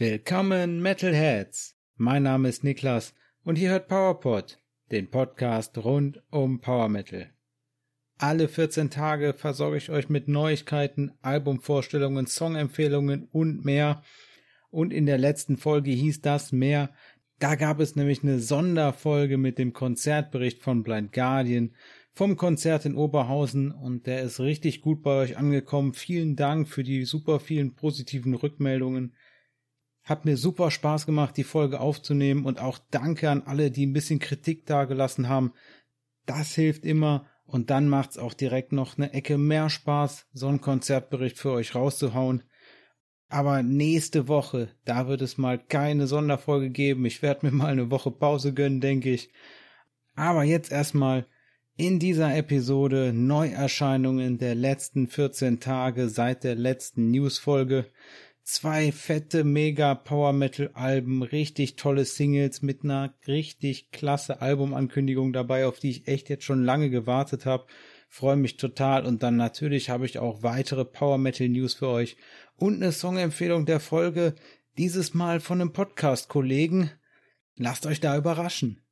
Willkommen Metalheads! Mein Name ist Niklas und ihr hört PowerPod, den Podcast rund um Power Metal. Alle 14 Tage versorge ich euch mit Neuigkeiten, Albumvorstellungen, Songempfehlungen und mehr. Und in der letzten Folge hieß das mehr. Da gab es nämlich eine Sonderfolge mit dem Konzertbericht von Blind Guardian vom Konzert in Oberhausen und der ist richtig gut bei euch angekommen. Vielen Dank für die super vielen positiven Rückmeldungen. Hat mir super Spaß gemacht, die Folge aufzunehmen und auch danke an alle, die ein bisschen Kritik dagelassen haben. Das hilft immer und dann macht's auch direkt noch eine Ecke mehr Spaß, so einen Konzertbericht für euch rauszuhauen. Aber nächste Woche, da wird es mal keine Sonderfolge geben. Ich werde mir mal eine Woche Pause gönnen, denke ich. Aber jetzt erstmal in dieser Episode Neuerscheinungen der letzten 14 Tage seit der letzten Newsfolge zwei fette Mega Power Metal Alben, richtig tolle Singles mit einer richtig klasse Albumankündigung dabei, auf die ich echt jetzt schon lange gewartet habe. Freue mich total und dann natürlich habe ich auch weitere Power Metal News für euch und eine Songempfehlung der Folge, dieses Mal von einem Podcast Kollegen. Lasst euch da überraschen.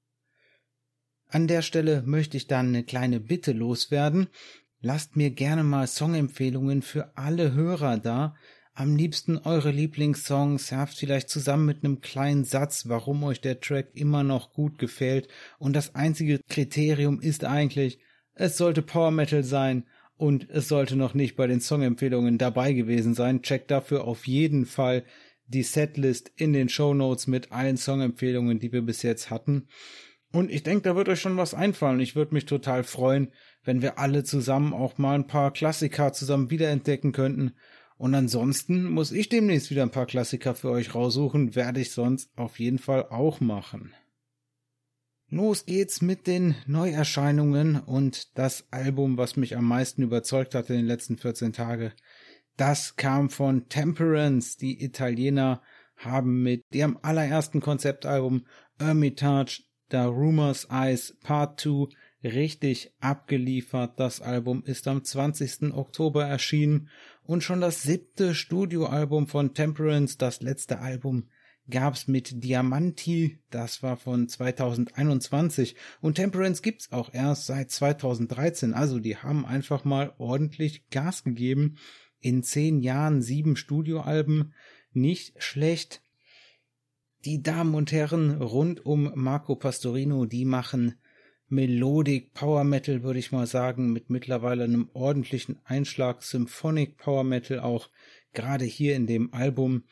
An der Stelle möchte ich dann eine kleine Bitte loswerden. Lasst mir gerne mal Songempfehlungen für alle Hörer da, am liebsten eure Lieblingssongs, habt vielleicht zusammen mit einem kleinen Satz, warum euch der Track immer noch gut gefällt. Und das einzige Kriterium ist eigentlich, es sollte Power Metal sein und es sollte noch nicht bei den Songempfehlungen dabei gewesen sein. Checkt dafür auf jeden Fall die Setlist in den Show Notes mit allen Songempfehlungen, die wir bis jetzt hatten. Und ich denke, da wird euch schon was einfallen. Ich würde mich total freuen, wenn wir alle zusammen auch mal ein paar Klassiker zusammen wiederentdecken könnten und ansonsten muss ich demnächst wieder ein paar Klassiker für euch raussuchen, werde ich sonst auf jeden Fall auch machen. Los geht's mit den Neuerscheinungen und das Album, was mich am meisten überzeugt hat in den letzten 14 Tagen, das kam von Temperance. Die Italiener haben mit ihrem allerersten Konzeptalbum Hermitage The Rumors Eyes Part 2 richtig abgeliefert. Das Album ist am 20. Oktober erschienen und schon das siebte Studioalbum von Temperance, das letzte Album, gab's mit Diamanti, das war von 2021 und Temperance gibt's auch erst seit 2013, also die haben einfach mal ordentlich Gas gegeben. In zehn Jahren sieben Studioalben, nicht schlecht. Die Damen und Herren rund um Marco Pastorino, die machen Melodic Power Metal, würde ich mal sagen, mit mittlerweile einem ordentlichen Einschlag Symphonic Power Metal auch gerade hier in dem Album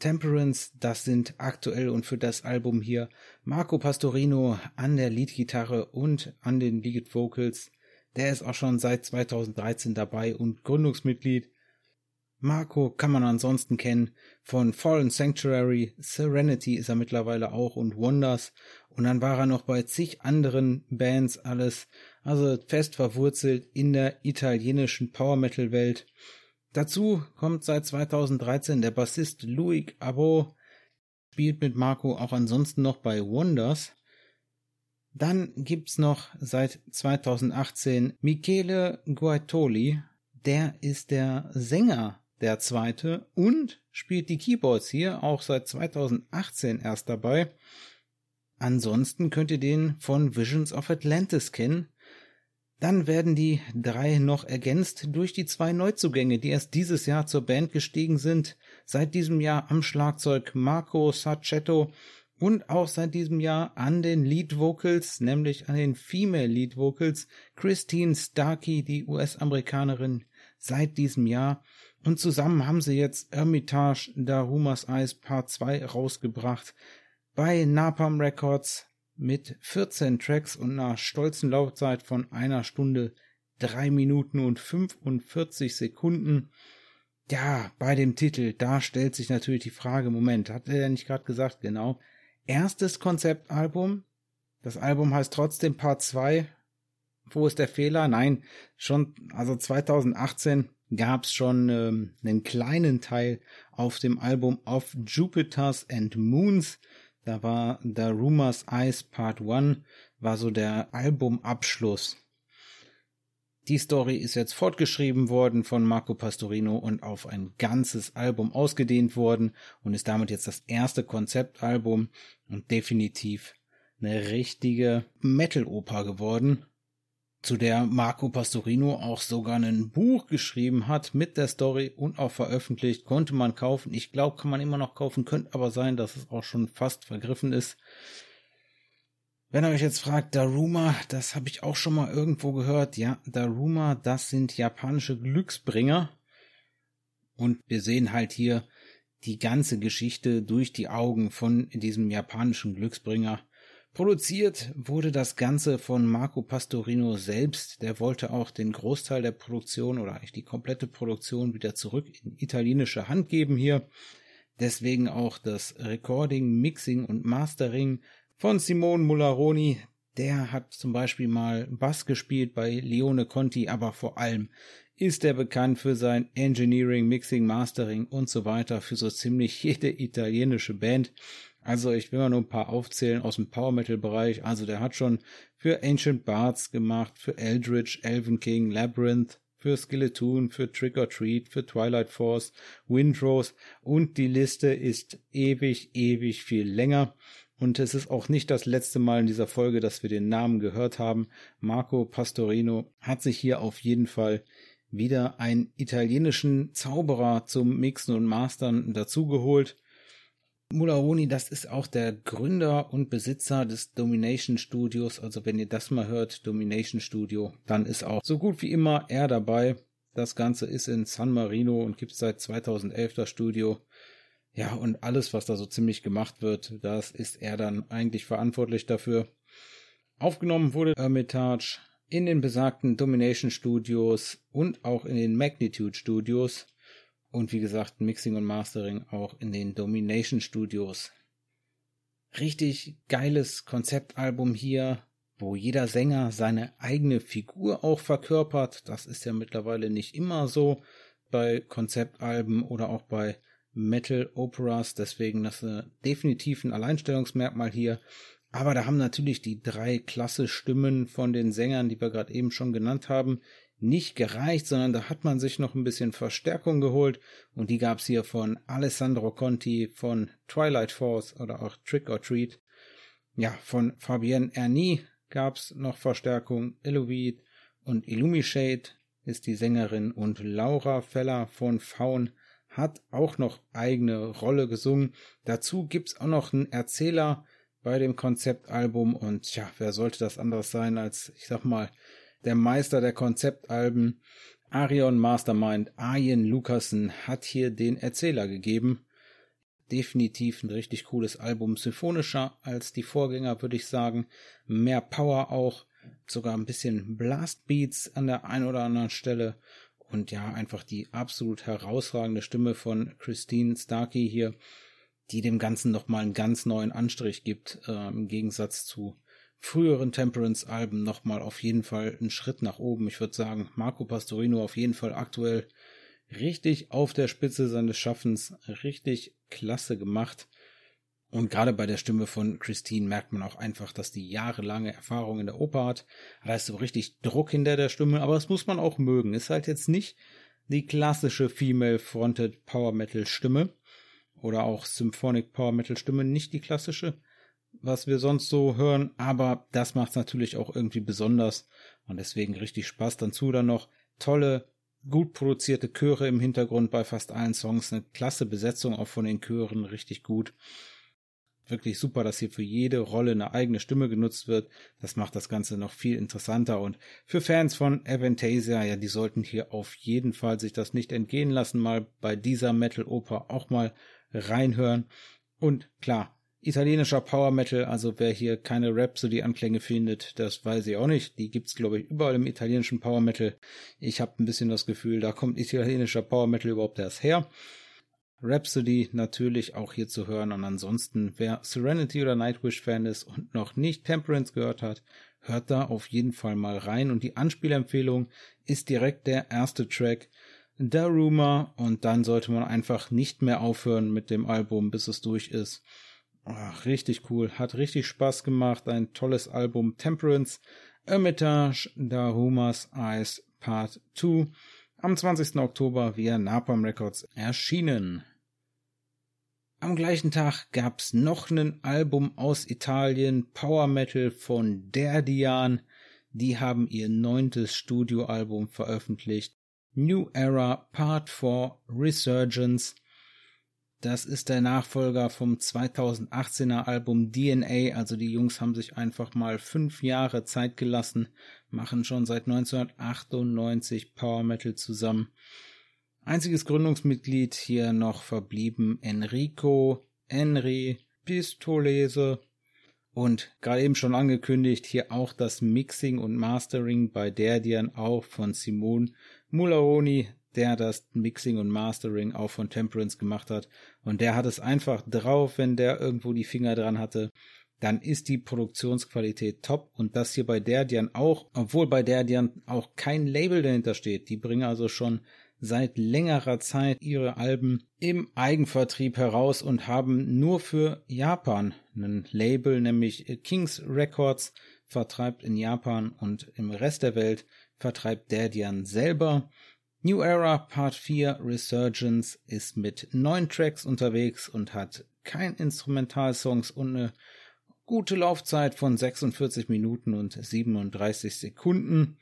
Temperance, das sind aktuell und für das Album hier Marco Pastorino an der Leadgitarre und an den Lead Vocals. Der ist auch schon seit 2013 dabei und Gründungsmitglied. Marco kann man ansonsten kennen. Von Fallen Sanctuary, Serenity ist er mittlerweile auch und Wonders. Und dann war er noch bei zig anderen Bands alles, also fest verwurzelt in der italienischen Power Metal Welt. Dazu kommt seit 2013 der Bassist Louis Abo, spielt mit Marco auch ansonsten noch bei Wonders. Dann gibt's noch seit 2018 Michele Guaitoli, der ist der Sänger der zweite und spielt die Keyboards hier auch seit 2018 erst dabei. Ansonsten könnt ihr den von Visions of Atlantis kennen. Dann werden die drei noch ergänzt durch die zwei Neuzugänge, die erst dieses Jahr zur Band gestiegen sind. Seit diesem Jahr am Schlagzeug Marco Sacchetto und auch seit diesem Jahr an den Lead Vocals, nämlich an den Female Lead Vocals, Christine Starkey, die US-Amerikanerin, seit diesem Jahr. Und zusammen haben sie jetzt Hermitage Darumas Eyes Part 2 rausgebracht bei Napalm Records mit 14 Tracks und einer stolzen Laufzeit von einer Stunde, drei Minuten und 45 Sekunden. Ja, bei dem Titel, da stellt sich natürlich die Frage, Moment, hat er ja nicht gerade gesagt, genau. Erstes Konzeptalbum. Das Album heißt trotzdem Part 2. Wo ist der Fehler? Nein, schon, also 2018 gab's schon ähm, einen kleinen Teil auf dem Album Of Jupiters and Moons. Da war The Rumors Eyes Part 1, war so der Albumabschluss. Die Story ist jetzt fortgeschrieben worden von Marco Pastorino und auf ein ganzes Album ausgedehnt worden und ist damit jetzt das erste Konzeptalbum und definitiv eine richtige Metal-Oper geworden, zu der Marco Pastorino auch sogar ein Buch geschrieben hat mit der Story und auch veröffentlicht, konnte man kaufen. Ich glaube, kann man immer noch kaufen, könnte aber sein, dass es auch schon fast vergriffen ist. Wenn ihr euch jetzt fragt, Daruma, das habe ich auch schon mal irgendwo gehört. Ja, Daruma, das sind japanische Glücksbringer. Und wir sehen halt hier die ganze Geschichte durch die Augen von diesem japanischen Glücksbringer. Produziert wurde das Ganze von Marco Pastorino selbst. Der wollte auch den Großteil der Produktion oder eigentlich die komplette Produktion wieder zurück in italienische Hand geben hier. Deswegen auch das Recording, Mixing und Mastering von Simone Mullaroni. Der hat zum Beispiel mal Bass gespielt bei Leone Conti, aber vor allem ist er bekannt für sein Engineering, Mixing, Mastering und so weiter für so ziemlich jede italienische Band. Also ich will mal nur ein paar aufzählen aus dem Power Metal Bereich. Also der hat schon für Ancient Bards gemacht, für Eldritch, Elven King, Labyrinth, für Skeleton, für Trick or Treat, für Twilight Force, Windrose und die Liste ist ewig, ewig viel länger. Und es ist auch nicht das letzte Mal in dieser Folge, dass wir den Namen gehört haben. Marco Pastorino hat sich hier auf jeden Fall wieder einen italienischen Zauberer zum Mixen und Mastern dazugeholt. Mularoni, das ist auch der Gründer und Besitzer des Domination Studios. Also wenn ihr das mal hört, Domination Studio, dann ist auch so gut wie immer er dabei. Das Ganze ist in San Marino und gibt seit 2011 das Studio. Ja, und alles, was da so ziemlich gemacht wird, das ist er dann eigentlich verantwortlich dafür. Aufgenommen wurde Hermitage in den besagten Domination Studios und auch in den Magnitude Studios. Und wie gesagt, Mixing und Mastering auch in den Domination Studios. Richtig geiles Konzeptalbum hier, wo jeder Sänger seine eigene Figur auch verkörpert. Das ist ja mittlerweile nicht immer so bei Konzeptalben oder auch bei Metal Operas. Deswegen das ist definitiv ein Alleinstellungsmerkmal hier. Aber da haben natürlich die drei klasse Stimmen von den Sängern, die wir gerade eben schon genannt haben, nicht gereicht, sondern da hat man sich noch ein bisschen Verstärkung geholt und die gab's hier von Alessandro Conti von Twilight Force oder auch Trick or Treat. Ja, von Fabienne Ernie gab's noch Verstärkung, Elovid und Illumishade ist die Sängerin und Laura Feller von Faun hat auch noch eigene Rolle gesungen. Dazu gibt's auch noch einen Erzähler bei dem Konzeptalbum und ja, wer sollte das anderes sein als, ich sag mal, der Meister der Konzeptalben, Arion Mastermind Arjen Lucassen, hat hier den Erzähler gegeben. Definitiv ein richtig cooles Album, symphonischer als die Vorgänger, würde ich sagen. Mehr Power auch, sogar ein bisschen Blastbeats an der einen oder anderen Stelle. Und ja, einfach die absolut herausragende Stimme von Christine Starkey hier, die dem Ganzen nochmal einen ganz neuen Anstrich gibt, äh, im Gegensatz zu früheren Temperance-Alben nochmal auf jeden Fall einen Schritt nach oben. Ich würde sagen, Marco Pastorino auf jeden Fall aktuell richtig auf der Spitze seines Schaffens, richtig klasse gemacht. Und gerade bei der Stimme von Christine merkt man auch einfach, dass die jahrelange Erfahrung in der Oper hat. Da ist so richtig Druck hinter der Stimme, aber das muss man auch mögen. Ist halt jetzt nicht die klassische Female-Fronted Power Metal Stimme oder auch Symphonic Power Metal Stimme, nicht die klassische, was wir sonst so hören, aber das macht es natürlich auch irgendwie besonders und deswegen richtig Spaß. Dazu dann noch tolle, gut produzierte Chöre im Hintergrund bei fast allen Songs, eine klasse Besetzung auch von den Chören, richtig gut. Wirklich super, dass hier für jede Rolle eine eigene Stimme genutzt wird. Das macht das Ganze noch viel interessanter und für Fans von Aventasia, ja, die sollten hier auf jeden Fall sich das nicht entgehen lassen, mal bei dieser Metal-Oper auch mal reinhören. Und klar, italienischer Power Metal, also wer hier keine Rhapsody-Anklänge findet, das weiß ich auch nicht. Die gibt's, glaube ich, überall im italienischen Power Metal. Ich habe ein bisschen das Gefühl, da kommt italienischer Power Metal überhaupt erst her. Rhapsody natürlich auch hier zu hören und ansonsten, wer Serenity oder Nightwish Fan ist und noch nicht Temperance gehört hat, hört da auf jeden Fall mal rein und die Anspielempfehlung ist direkt der erste Track Daruma und dann sollte man einfach nicht mehr aufhören mit dem Album, bis es durch ist. Ach, richtig cool, hat richtig Spaß gemacht, ein tolles Album. Temperance, Hermitage, Darumas Eyes, Part 2 am 20. Oktober via Napalm Records erschienen. Am gleichen Tag gab's noch ein Album aus Italien, Power Metal von Derdian. Die haben ihr neuntes Studioalbum veröffentlicht. New Era Part 4 Resurgence. Das ist der Nachfolger vom 2018er Album DNA. Also die Jungs haben sich einfach mal fünf Jahre Zeit gelassen, machen schon seit 1998 Power Metal zusammen. Einziges Gründungsmitglied hier noch verblieben Enrico, Henry, Pistolese und gerade eben schon angekündigt, hier auch das Mixing und Mastering bei Derdian auch von Simone Mularoni, der das Mixing und Mastering auch von Temperance gemacht hat. Und der hat es einfach drauf, wenn der irgendwo die Finger dran hatte. Dann ist die Produktionsqualität top und das hier bei Derdian auch, obwohl bei Derdian auch kein Label dahinter steht. Die bringen also schon seit längerer Zeit ihre Alben im Eigenvertrieb heraus und haben nur für Japan ein Label, nämlich Kings Records, vertreibt in Japan und im Rest der Welt vertreibt Derdian selber. New Era Part 4 Resurgence ist mit neun Tracks unterwegs und hat kein Instrumentalsongs und eine gute Laufzeit von 46 Minuten und 37 Sekunden.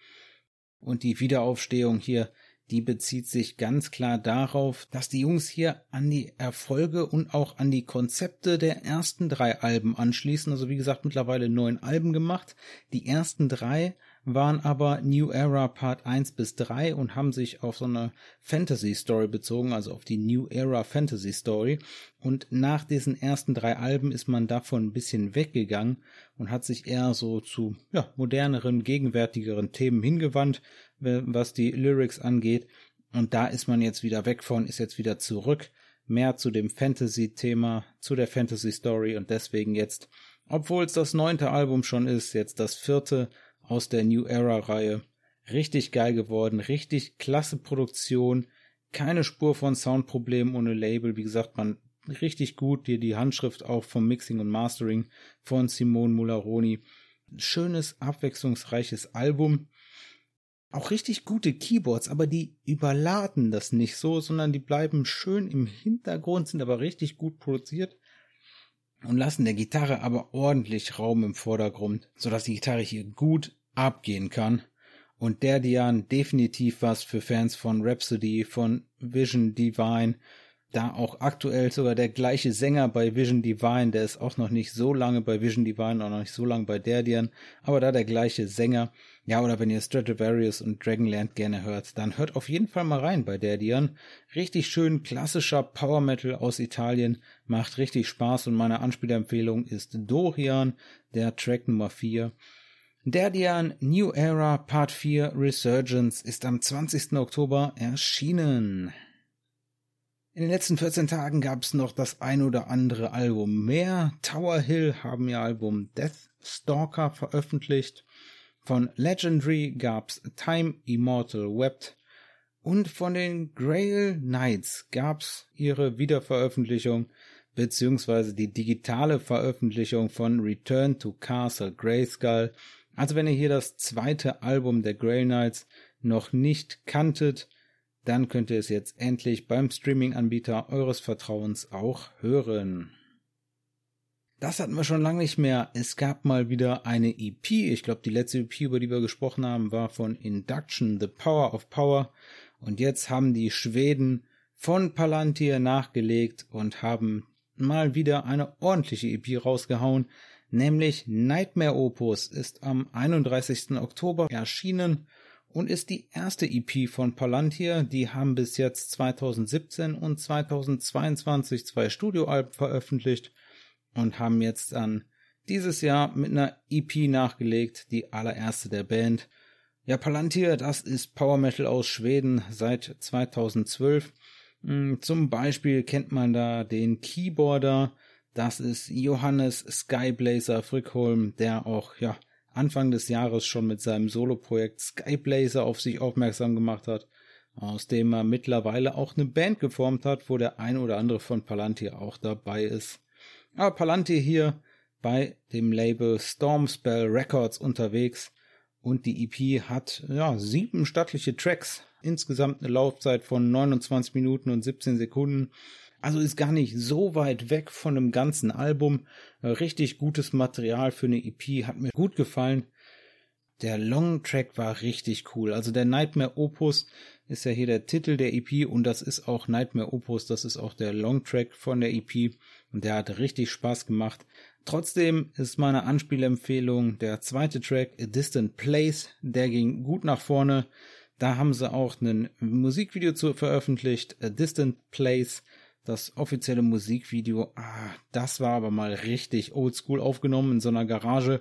Und die Wiederaufstehung hier, die bezieht sich ganz klar darauf, dass die Jungs hier an die Erfolge und auch an die Konzepte der ersten drei Alben anschließen. Also wie gesagt, mittlerweile neun Alben gemacht. Die ersten drei waren aber New Era Part 1 bis 3 und haben sich auf so eine Fantasy Story bezogen, also auf die New Era Fantasy Story. Und nach diesen ersten drei Alben ist man davon ein bisschen weggegangen und hat sich eher so zu ja, moderneren, gegenwärtigeren Themen hingewandt, was die Lyrics angeht. Und da ist man jetzt wieder weg von, ist jetzt wieder zurück, mehr zu dem Fantasy-Thema, zu der Fantasy-Story und deswegen jetzt, obwohl es das neunte Album schon ist, jetzt das vierte aus der New Era-Reihe. Richtig geil geworden, richtig klasse Produktion, keine Spur von Soundproblemen ohne Label. Wie gesagt, man richtig gut, dir die Handschrift auch vom Mixing und Mastering von Simone Mularoni. Schönes, abwechslungsreiches Album. Auch richtig gute Keyboards, aber die überladen das nicht so, sondern die bleiben schön im Hintergrund, sind aber richtig gut produziert und lassen der Gitarre aber ordentlich Raum im Vordergrund, sodass die Gitarre hier gut abgehen kann. Und der Dian definitiv was für Fans von Rhapsody, von Vision Divine. Da auch aktuell sogar der gleiche Sänger bei Vision Divine, der ist auch noch nicht so lange bei Vision Divine, auch noch nicht so lange bei Derdian, aber da der gleiche Sänger. Ja, oder wenn ihr Stratovarius und Dragonland gerne hört, dann hört auf jeden Fall mal rein bei Derdian. Richtig schön klassischer Power Metal aus Italien, macht richtig Spaß und meine Anspielempfehlung ist Dorian, der Track Nummer 4. Derdian New Era Part 4 Resurgence ist am 20. Oktober erschienen. In den letzten 14 Tagen gab es noch das ein oder andere Album mehr. Tower Hill haben ihr Album Death Stalker veröffentlicht. Von Legendary gab's Time Immortal Wept. Und von den Grail Knights gab's ihre Wiederveröffentlichung beziehungsweise die digitale Veröffentlichung von Return to Castle Grayskull also wenn ihr hier das zweite Album der Grey Knights noch nicht kanntet, dann könnt ihr es jetzt endlich beim Streaming-Anbieter eures Vertrauens auch hören. Das hatten wir schon lange nicht mehr. Es gab mal wieder eine EP. Ich glaube, die letzte EP, über die wir gesprochen haben, war von Induction, The Power of Power. Und jetzt haben die Schweden von Palantir nachgelegt und haben mal wieder eine ordentliche EP rausgehauen nämlich Nightmare Opus ist am 31. Oktober erschienen und ist die erste EP von Palantir. Die haben bis jetzt 2017 und 2022 zwei Studioalben veröffentlicht und haben jetzt dann dieses Jahr mit einer EP nachgelegt, die allererste der Band. Ja, Palantir, das ist Power Metal aus Schweden seit 2012. Hm, zum Beispiel kennt man da den Keyboarder das ist Johannes Skyblazer Frickholm, der auch, ja, Anfang des Jahres schon mit seinem Soloprojekt Skyblazer auf sich aufmerksam gemacht hat, aus dem er mittlerweile auch eine Band geformt hat, wo der ein oder andere von Palantir auch dabei ist. Aber Palantir hier bei dem Label Stormspell Records unterwegs Und die EP hat ja sieben stattliche Tracks. Insgesamt eine Laufzeit von 29 Minuten und 17 Sekunden. Also ist gar nicht so weit weg von einem ganzen Album. Richtig gutes Material für eine EP, hat mir gut gefallen. Der Long Track war richtig cool. Also der Nightmare Opus ist ja hier der Titel der EP und das ist auch Nightmare Opus, das ist auch der Long Track von der EP und der hat richtig Spaß gemacht. Trotzdem ist meine Anspielempfehlung der zweite Track A Distant Place, der ging gut nach vorne. Da haben sie auch ein Musikvideo zu veröffentlicht, A Distant Place das offizielle Musikvideo, ah, das war aber mal richtig oldschool aufgenommen in so einer Garage.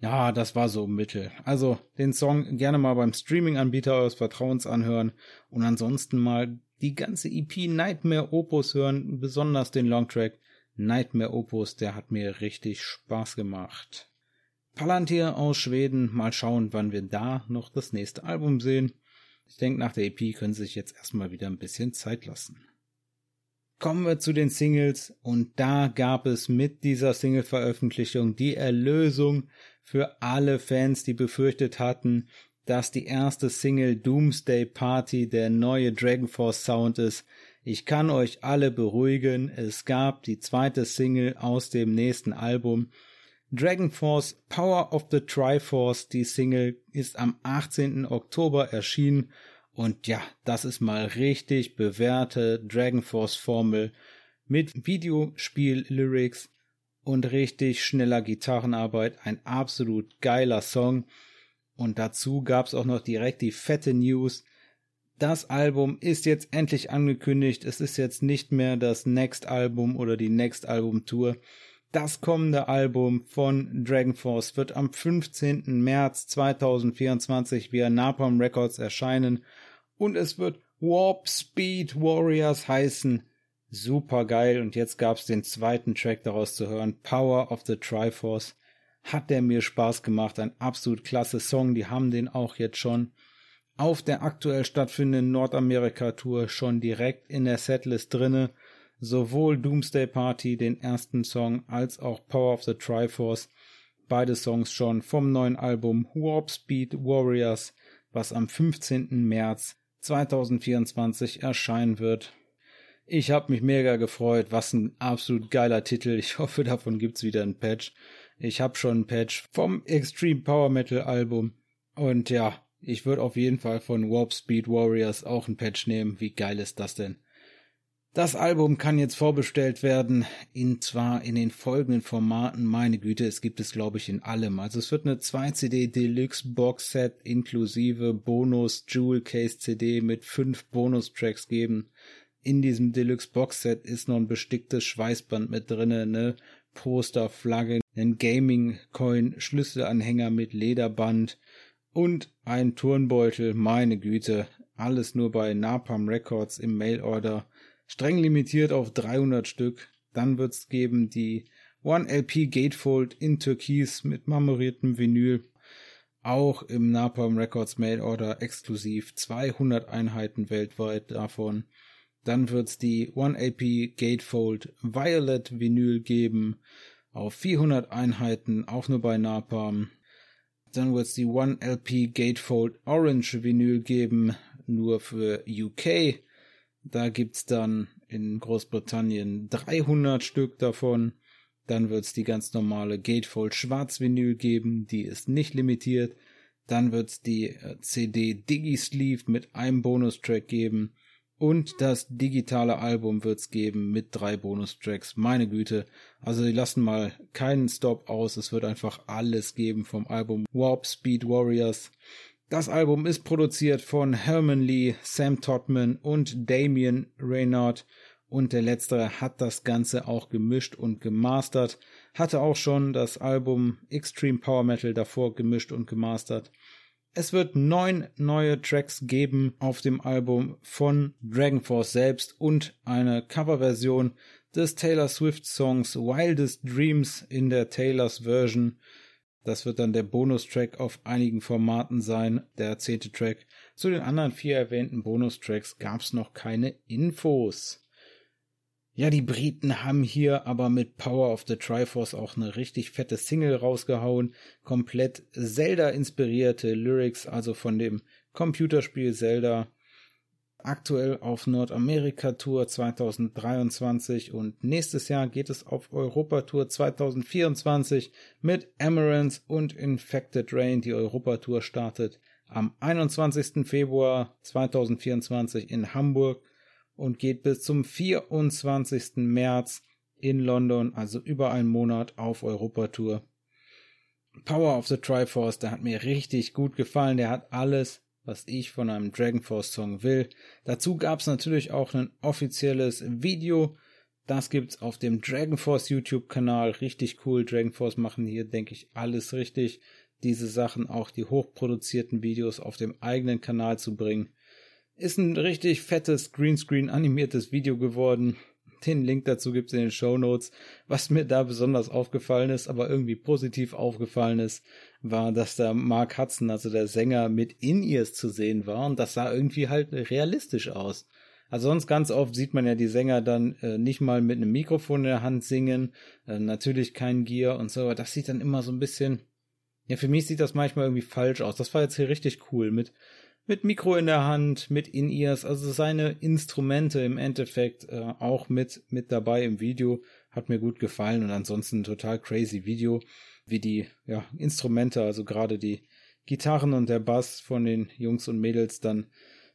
Ja, das war so mittel. Also den Song gerne mal beim Streaming-Anbieter eures Vertrauens anhören und ansonsten mal die ganze EP Nightmare Opus hören, besonders den Longtrack Nightmare Opus, der hat mir richtig Spaß gemacht. Palantir aus Schweden, mal schauen, wann wir da noch das nächste Album sehen. Ich denke, nach der EP können sie sich jetzt erstmal wieder ein bisschen Zeit lassen. Kommen wir zu den Singles und da gab es mit dieser Single-Veröffentlichung die Erlösung für alle Fans, die befürchtet hatten, dass die erste Single Doomsday Party der neue Dragon Force Sound ist. Ich kann euch alle beruhigen, es gab die zweite Single aus dem nächsten Album. Dragon Force Power of the Triforce, die Single ist am 18. Oktober erschienen und ja, das ist mal richtig bewährte Dragon Force Formel mit Videospiel-Lyrics und richtig schneller Gitarrenarbeit. Ein absolut geiler Song. Und dazu gab's auch noch direkt die fette News. Das Album ist jetzt endlich angekündigt. Es ist jetzt nicht mehr das Next Album oder die Next Album Tour. Das kommende Album von Dragon Force wird am 15. März 2024 via Napalm Records erscheinen und es wird Warp Speed Warriors heißen. Super geil und jetzt gab's den zweiten Track daraus zu hören, Power of the Triforce. Hat der mir Spaß gemacht, ein absolut klasse Song, die haben den auch jetzt schon auf der aktuell stattfindenden Nordamerika-Tour schon direkt in der Setlist drinne. Sowohl Doomsday Party, den ersten Song, als auch Power of the Triforce. Beide Songs schon vom neuen Album Warp Speed Warriors, was am 15. März 2024 erscheinen wird. Ich habe mich mega gefreut. Was ein absolut geiler Titel. Ich hoffe, davon gibt's wieder ein Patch. Ich habe schon ein Patch vom Extreme Power Metal Album. Und ja, ich würde auf jeden Fall von Warp Speed Warriors auch ein Patch nehmen. Wie geil ist das denn? Das Album kann jetzt vorbestellt werden, in zwar in den folgenden Formaten, meine Güte, es gibt es glaube ich in allem. Also es wird eine 2 CD Deluxe Box Set inklusive Bonus Jewel Case CD mit fünf Bonustracks geben. In diesem Deluxe Box Set ist noch ein besticktes Schweißband mit drinne, ne Poster, Flagge, ein Gaming Coin, Schlüsselanhänger mit Lederband und ein Turnbeutel, meine Güte, alles nur bei Napalm Records im Mailorder streng limitiert auf 300 Stück. Dann wird's geben die One LP Gatefold in Türkis mit marmoriertem Vinyl. Auch im Napalm Records Mail Order exklusiv 200 Einheiten weltweit davon. Dann wird's die One LP Gatefold Violet Vinyl geben auf 400 Einheiten, auch nur bei Napalm. Dann wird's die One LP Gatefold Orange Vinyl geben, nur für UK da gibt's dann in Großbritannien 300 Stück davon. Dann wird's die ganz normale Gatefold Schwarzvinyl geben, die ist nicht limitiert. Dann wird's die äh, CD Digi-Sleeve mit einem Bonustrack geben. Und das digitale Album wird's geben mit drei Bonustracks. Meine Güte. Also die lassen mal keinen Stop aus. Es wird einfach alles geben vom Album Warp Speed Warriors. Das Album ist produziert von Herman Lee, Sam Todman und Damien Reynard und der letztere hat das Ganze auch gemischt und gemastert, hatte auch schon das Album Extreme Power Metal davor gemischt und gemastert. Es wird neun neue Tracks geben auf dem Album von Dragon Force selbst und eine Coverversion des Taylor Swift Songs Wildest Dreams in der Taylors Version das wird dann der Bonustrack auf einigen Formaten sein, der zehnte Track. Zu den anderen vier erwähnten Bonustracks gab es noch keine Infos. Ja, die Briten haben hier aber mit Power of the Triforce auch eine richtig fette Single rausgehauen. Komplett Zelda inspirierte Lyrics, also von dem Computerspiel Zelda. Aktuell auf Nordamerika-Tour 2023 und nächstes Jahr geht es auf Europa-Tour 2024 mit Amaranth und Infected Rain. Die Europa-Tour startet am 21. Februar 2024 in Hamburg und geht bis zum 24. März in London, also über einen Monat auf Europatour. Power of the Triforce, der hat mir richtig gut gefallen. Der hat alles, was ich von einem Dragon Force Song will. Dazu gab es natürlich auch ein offizielles Video. Das gibt's auf dem Dragon Force YouTube Kanal. Richtig cool. Dragon Force machen hier, denke ich, alles richtig. Diese Sachen, auch die hochproduzierten Videos auf dem eigenen Kanal zu bringen. Ist ein richtig fettes Greenscreen animiertes Video geworden. Den Link dazu gibt's in den Show Notes. Was mir da besonders aufgefallen ist, aber irgendwie positiv aufgefallen ist, war, dass da Mark Hudson, also der Sänger, mit In-Ears zu sehen war und das sah irgendwie halt realistisch aus. Also sonst ganz oft sieht man ja die Sänger dann äh, nicht mal mit einem Mikrofon in der Hand singen, äh, natürlich kein Gear und so, aber das sieht dann immer so ein bisschen, ja, für mich sieht das manchmal irgendwie falsch aus. Das war jetzt hier richtig cool mit mit Mikro in der Hand, mit In-Ears, also seine Instrumente im Endeffekt äh, auch mit, mit dabei im Video. Hat mir gut gefallen und ansonsten total crazy Video, wie die ja, Instrumente, also gerade die Gitarren und der Bass von den Jungs und Mädels dann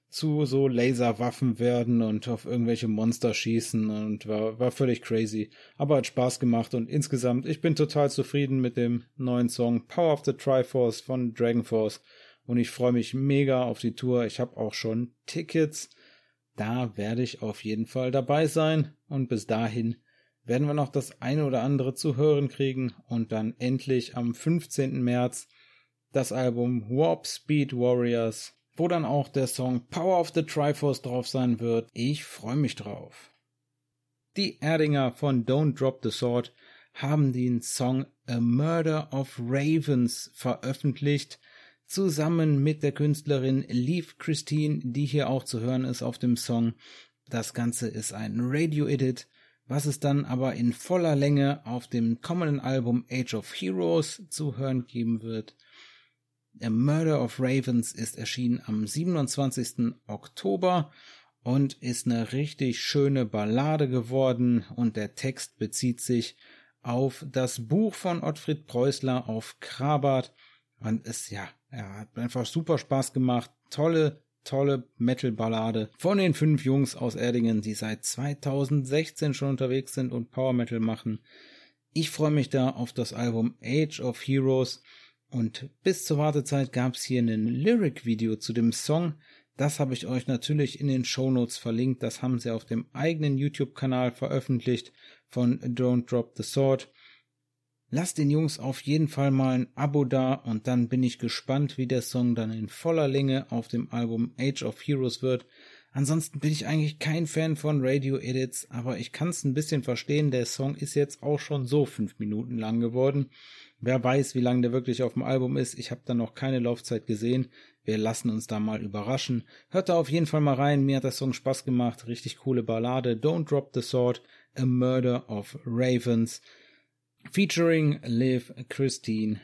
zu so Laserwaffen werden und auf irgendwelche Monster schießen und war, war völlig crazy. Aber hat Spaß gemacht und insgesamt, ich bin total zufrieden mit dem neuen Song Power of the Triforce von Dragon Force und ich freue mich mega auf die Tour. Ich habe auch schon Tickets. Da werde ich auf jeden Fall dabei sein und bis dahin werden wir noch das eine oder andere zu hören kriegen und dann endlich am 15. März das Album Warp Speed Warriors, wo dann auch der Song Power of the Triforce drauf sein wird. Ich freue mich drauf. Die Erdinger von Don't Drop the Sword haben den Song A Murder of Ravens veröffentlicht zusammen mit der Künstlerin Leaf Christine, die hier auch zu hören ist auf dem Song. Das Ganze ist ein Radio-Edit, was es dann aber in voller Länge auf dem kommenden Album Age of Heroes zu hören geben wird. A Murder of Ravens ist erschienen am 27. Oktober und ist eine richtig schöne Ballade geworden und der Text bezieht sich auf das Buch von Ottfried Preußler auf Krabat und ist ja ja, hat einfach super Spaß gemacht. Tolle, tolle Metal-Ballade von den fünf Jungs aus Erdingen, die seit 2016 schon unterwegs sind und Power Metal machen. Ich freue mich da auf das Album Age of Heroes und bis zur Wartezeit gab es hier ein Lyric-Video zu dem Song. Das habe ich euch natürlich in den Show Notes verlinkt. Das haben sie auf dem eigenen YouTube-Kanal veröffentlicht von Don't Drop the Sword. Lasst den Jungs auf jeden Fall mal ein Abo da und dann bin ich gespannt, wie der Song dann in voller Länge auf dem Album Age of Heroes wird. Ansonsten bin ich eigentlich kein Fan von Radio Edits, aber ich kann es ein bisschen verstehen. Der Song ist jetzt auch schon so fünf Minuten lang geworden. Wer weiß, wie lang der wirklich auf dem Album ist. Ich habe da noch keine Laufzeit gesehen. Wir lassen uns da mal überraschen. Hört da auf jeden Fall mal rein. Mir hat der Song Spaß gemacht. Richtig coole Ballade. Don't Drop the Sword. A Murder of Ravens featuring Liv Christine.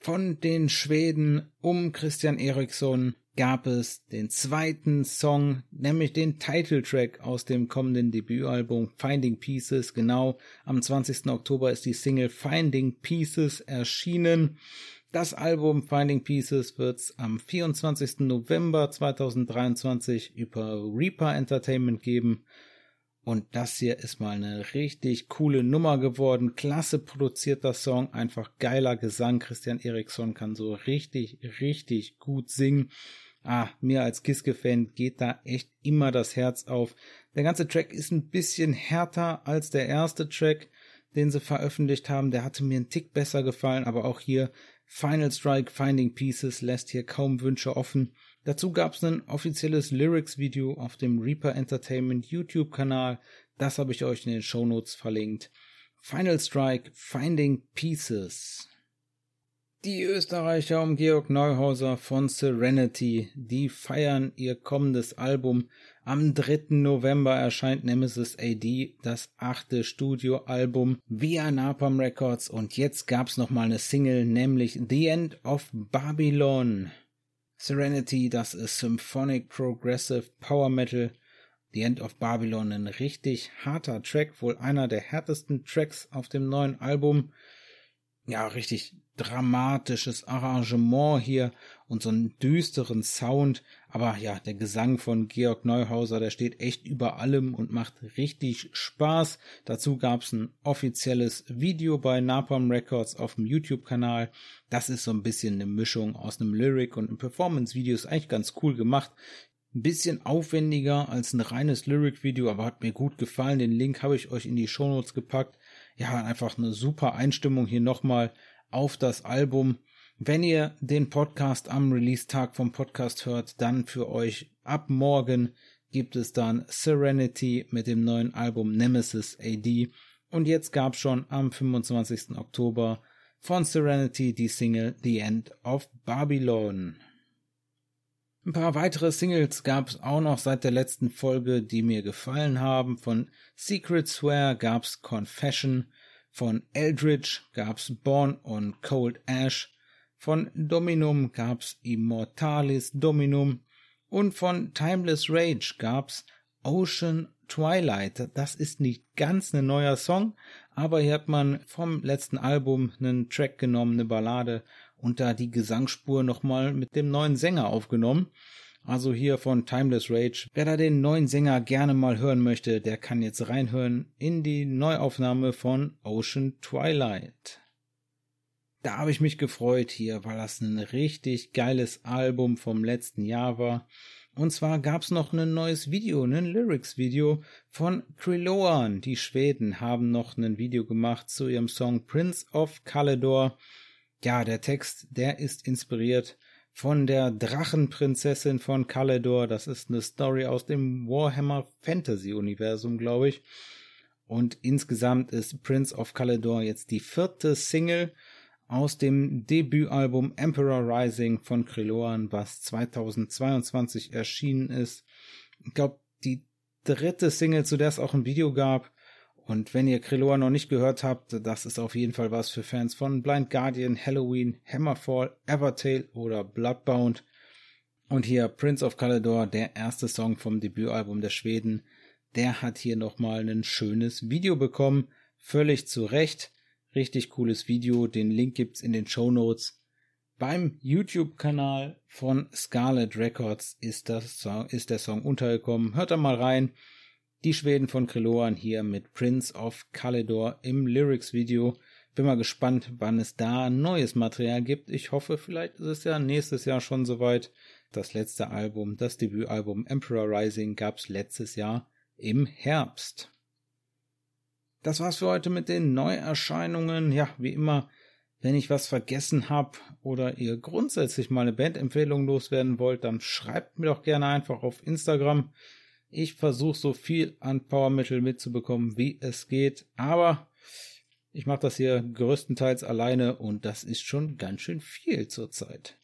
Von den Schweden um Christian Eriksson gab es den zweiten Song, nämlich den Titeltrack aus dem kommenden Debütalbum Finding Pieces. Genau am 20. Oktober ist die Single Finding Pieces erschienen. Das Album Finding Pieces wird's am 24. November 2023 über Reaper Entertainment geben. Und das hier ist mal eine richtig coole Nummer geworden. Klasse produzierter Song, einfach geiler Gesang. Christian Eriksson kann so richtig, richtig gut singen. Ah, mir als Kiske-Fan geht da echt immer das Herz auf. Der ganze Track ist ein bisschen härter als der erste Track, den sie veröffentlicht haben. Der hatte mir einen Tick besser gefallen, aber auch hier Final Strike Finding Pieces lässt hier kaum Wünsche offen. Dazu gab es ein offizielles Lyrics-Video auf dem Reaper Entertainment YouTube-Kanal. Das habe ich euch in den Show Notes verlinkt. Final Strike Finding Pieces. Die Österreicher um Georg Neuhauser von Serenity, die feiern ihr kommendes Album Am 3. November erscheint Nemesis AD, das achte Studioalbum via Napalm Records und jetzt gab's noch mal eine Single, nämlich The End of Babylon. Serenity, das ist Symphonic Progressive Power Metal. The End of Babylon, ein richtig harter Track, wohl einer der härtesten Tracks auf dem neuen Album ja, richtig dramatisches Arrangement hier und so einen düsteren Sound. Aber ja, der Gesang von Georg Neuhauser, der steht echt über allem und macht richtig Spaß. Dazu gab's ein offizielles Video bei Napalm Records auf dem YouTube-Kanal. Das ist so ein bisschen eine Mischung aus einem Lyric und einem Performance-Video. Ist eigentlich ganz cool gemacht. Ein bisschen aufwendiger als ein reines Lyric-Video, aber hat mir gut gefallen. Den Link habe ich euch in die Shownotes gepackt ja, einfach eine super Einstimmung hier nochmal auf das Album. Wenn ihr den Podcast am Release-Tag vom Podcast hört, dann für euch ab morgen gibt es dann Serenity mit dem neuen Album Nemesis AD. Und jetzt gab schon am 25. Oktober von Serenity die Single The End of Babylon. Ein paar weitere Singles gab es auch noch seit der letzten Folge, die mir gefallen haben. Von Secret Swear gab's Confession, von Eldritch gab's Born on Cold Ash, von Dominum gab's Immortalis Dominum und von Timeless Rage gab's Ocean Twilight. Das ist nicht ganz ein neuer Song, aber hier hat man vom letzten Album einen Track genommen, eine Ballade und da die Gesangsspur nochmal mit dem neuen Sänger aufgenommen. Also hier von Timeless Rage. Wer da den neuen Sänger gerne mal hören möchte, der kann jetzt reinhören in die Neuaufnahme von Ocean Twilight. Da habe ich mich gefreut hier, weil das ein richtig geiles Album vom letzten Jahr war. Und zwar gab's noch ein neues Video, ein Lyrics-Video von Kriloan. Die Schweden haben noch ein Video gemacht zu ihrem Song Prince of Kalidor. Ja, der Text, der ist inspiriert von der Drachenprinzessin von Kalidor. Das ist eine Story aus dem Warhammer Fantasy Universum, glaube ich. Und insgesamt ist Prince of Kalidor jetzt die vierte Single aus dem Debütalbum Emperor Rising von Kriloan, was 2022 erschienen ist. Ich glaube, die dritte Single, zu der es auch ein Video gab. Und wenn ihr Kreloa noch nicht gehört habt, das ist auf jeden Fall was für Fans von Blind Guardian, Halloween, Hammerfall, Evertale oder Bloodbound. Und hier Prince of Kalidor, der erste Song vom Debütalbum der Schweden, der hat hier nochmal ein schönes Video bekommen. Völlig zu Recht. Richtig cooles Video. Den Link gibt's in den Show Notes. Beim YouTube-Kanal von Scarlet Records ist, das, ist der Song untergekommen. Hört da mal rein. Die Schweden von Kreloan hier mit Prince of Kalidor im Lyrics-Video. Bin mal gespannt, wann es da neues Material gibt. Ich hoffe, vielleicht ist es ja nächstes Jahr schon soweit. Das letzte Album, das Debütalbum Emperor Rising gab's letztes Jahr im Herbst. Das war's für heute mit den Neuerscheinungen. Ja, wie immer, wenn ich was vergessen habe oder ihr grundsätzlich mal eine Bandempfehlung loswerden wollt, dann schreibt mir doch gerne einfach auf Instagram. Ich versuche so viel an Powermittel mitzubekommen, wie es geht, aber ich mache das hier größtenteils alleine und das ist schon ganz schön viel zurzeit.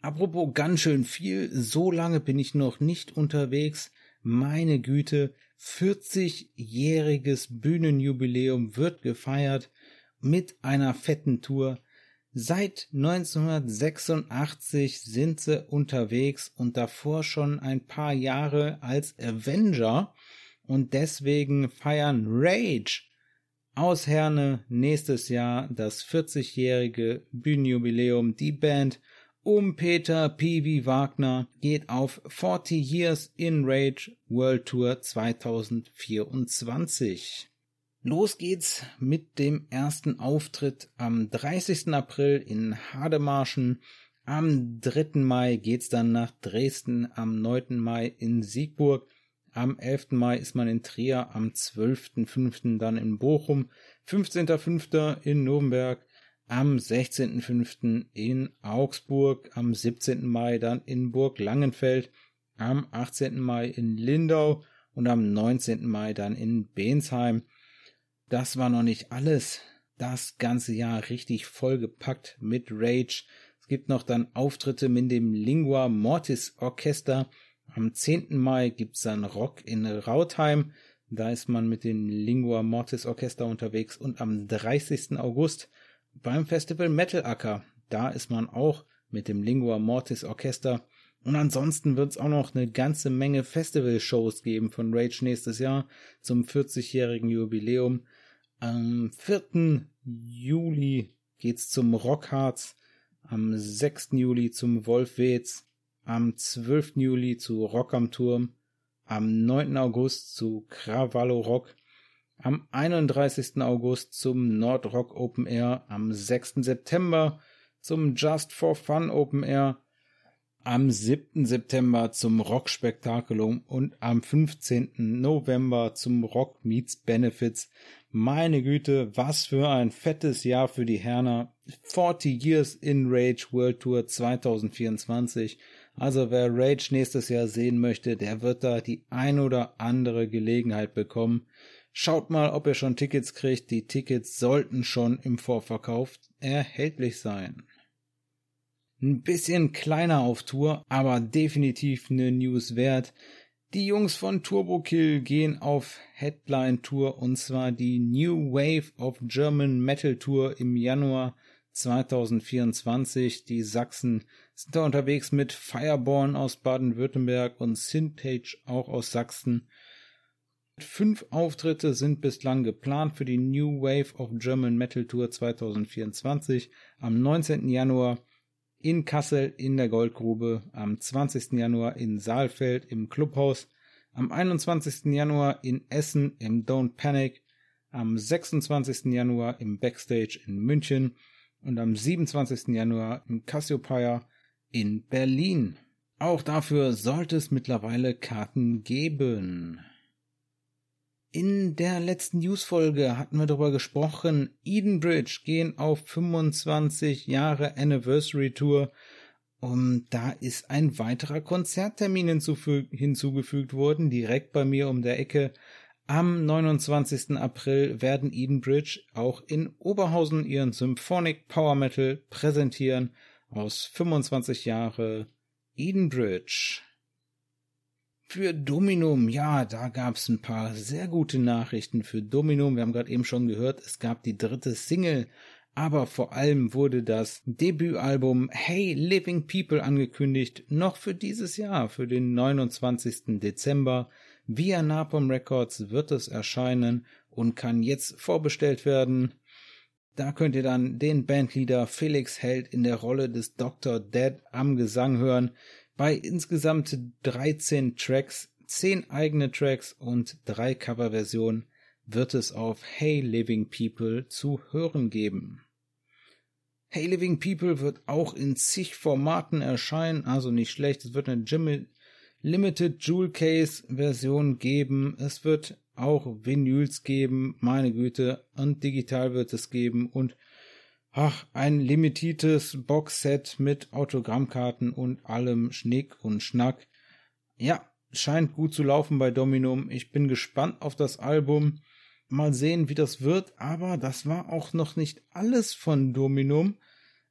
Apropos ganz schön viel, so lange bin ich noch nicht unterwegs. Meine Güte, 40-jähriges Bühnenjubiläum wird gefeiert mit einer fetten Tour. Seit 1986 sind sie unterwegs und davor schon ein paar Jahre als Avenger und deswegen feiern Rage aus Herne nächstes Jahr das 40-jährige Bühnenjubiläum. Die Band um Peter P.V. Wagner geht auf 40 Years in Rage World Tour 2024. Los geht's mit dem ersten Auftritt am 30. April in Hademarschen. Am 3. Mai geht's dann nach Dresden, am 9. Mai in Siegburg, am 11. Mai ist man in Trier, am 12.5. dann in Bochum, 15.5. in Nürnberg, am 16.5. in Augsburg, am 17. Mai dann in Burg Langenfeld, am 18. Mai in Lindau und am 19. Mai dann in Bensheim. Das war noch nicht alles. Das ganze Jahr richtig vollgepackt mit Rage. Es gibt noch dann Auftritte mit dem Lingua Mortis Orchester Am 10. Mai gibt's dann Rock in Rautheim. Da ist man mit dem Lingua Mortis Orchester unterwegs. Und am 30. August beim Festival Metal Acker. Da ist man auch mit dem Lingua Mortis Orchester. Und ansonsten wird's auch noch eine ganze Menge Festival-Shows geben von Rage nächstes Jahr zum 40-jährigen Jubiläum. Am 4. Juli geht's zum Rockharz, am 6. Juli zum Wolfweds, am 12. Juli zu Rock am Turm, am 9. August zu Cravallo Rock, am 31. August zum Nordrock Open Air, am 6. September zum Just for Fun Open Air, am 7. September zum Rock-Spektakulum und am 15. November zum Rock Meets Benefits. Meine Güte, was für ein fettes Jahr für die Herner. 40 Years in Rage World Tour 2024. Also wer Rage nächstes Jahr sehen möchte, der wird da die ein oder andere Gelegenheit bekommen. Schaut mal, ob ihr schon Tickets kriegt. Die Tickets sollten schon im Vorverkauf erhältlich sein ein bisschen kleiner auf Tour, aber definitiv eine News wert. Die Jungs von Turbo Kill gehen auf Headline Tour und zwar die New Wave of German Metal Tour im Januar 2024. Die Sachsen sind da unterwegs mit Fireborn aus Baden-Württemberg und Synthage auch aus Sachsen. Fünf Auftritte sind bislang geplant für die New Wave of German Metal Tour 2024 am 19. Januar in Kassel in der Goldgrube, am 20. Januar in Saalfeld im Clubhaus, am 21. Januar in Essen im Don't Panic, am 26. Januar im Backstage in München und am 27. Januar im Cassiopeia in Berlin. Auch dafür sollte es mittlerweile Karten geben. In der letzten Newsfolge hatten wir darüber gesprochen, Edenbridge gehen auf 25 Jahre Anniversary Tour und da ist ein weiterer Konzerttermin hinzugefügt worden, direkt bei mir um der Ecke. Am 29. April werden Edenbridge auch in Oberhausen ihren Symphonic Power Metal präsentieren aus 25 Jahre Edenbridge. Für Dominum, ja, da gab's ein paar sehr gute Nachrichten für Dominum. Wir haben gerade eben schon gehört, es gab die dritte Single, aber vor allem wurde das Debütalbum Hey Living People angekündigt, noch für dieses Jahr, für den 29. Dezember. Via Napalm Records wird es erscheinen und kann jetzt vorbestellt werden. Da könnt ihr dann den Bandleader Felix Held in der Rolle des Dr. Dead am Gesang hören. Bei insgesamt 13 Tracks, 10 eigene Tracks und 3 Coverversionen wird es auf Hey Living People zu hören geben. Hey Living People wird auch in zig Formaten erscheinen, also nicht schlecht. Es wird eine Jimmy Limited Jewel Case Version geben. Es wird auch Vinyls geben, meine Güte, und digital wird es geben und Ach, ein limitiertes Boxset mit Autogrammkarten und allem Schnick und Schnack. Ja, scheint gut zu laufen bei Dominum. Ich bin gespannt auf das Album. Mal sehen, wie das wird, aber das war auch noch nicht alles von Dominum.